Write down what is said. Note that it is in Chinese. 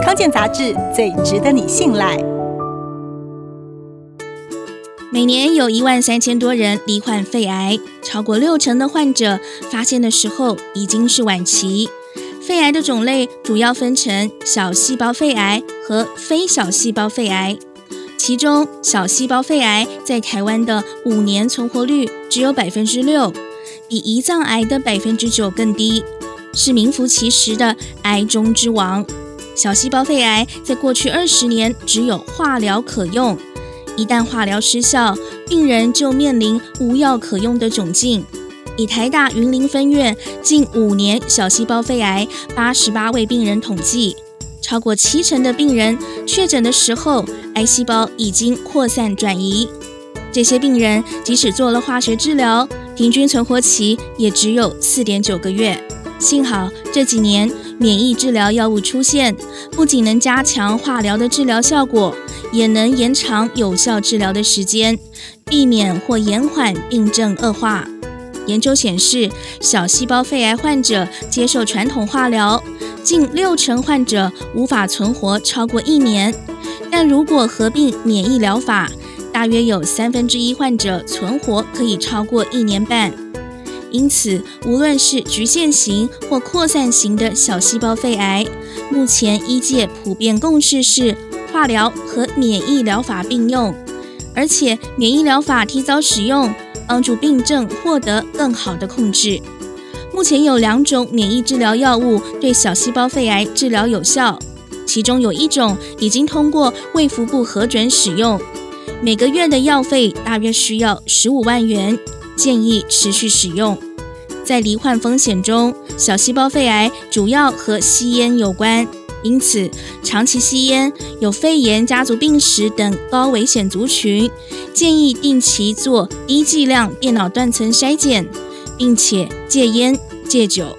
康健杂志最值得你信赖。每年有一万三千多人罹患肺癌，超过六成的患者发现的时候已经是晚期。肺癌的种类主要分成小细胞肺癌和非小细胞肺癌，其中小细胞肺癌在台湾的五年存活率只有百分之六，比胰脏癌的百分之九更低，是名副其实的癌中之王。小细胞肺癌在过去二十年只有化疗可用。一旦化疗失效，病人就面临无药可用的窘境。以台大云林分院近五年小细胞肺癌八十八位病人统计，超过七成的病人确诊的时候，癌细胞已经扩散转移。这些病人即使做了化学治疗，平均存活期也只有四点九个月。幸好这几年免疫治疗药物出现，不仅能加强化疗的治疗效果，也能延长有效治疗的时间，避免或延缓病症恶化。研究显示，小细胞肺癌患者接受传统化疗，近六成患者无法存活超过一年，但如果合并免疫疗法，大约有三分之一患者存活可以超过一年半。因此，无论是局限型或扩散型的小细胞肺癌，目前医界普遍共识是化疗和免疫疗法并用，而且免疫疗法提早使用，帮助病症获得更好的控制。目前有两种免疫治疗药物对小细胞肺癌治疗有效，其中有一种已经通过卫福部核准使用，每个月的药费大约需要十五万元。建议持续使用。在罹患风险中，小细胞肺癌主要和吸烟有关，因此长期吸烟、有肺炎家族病史等高危险族群，建议定期做低剂量电脑断层筛检，并且戒烟戒酒。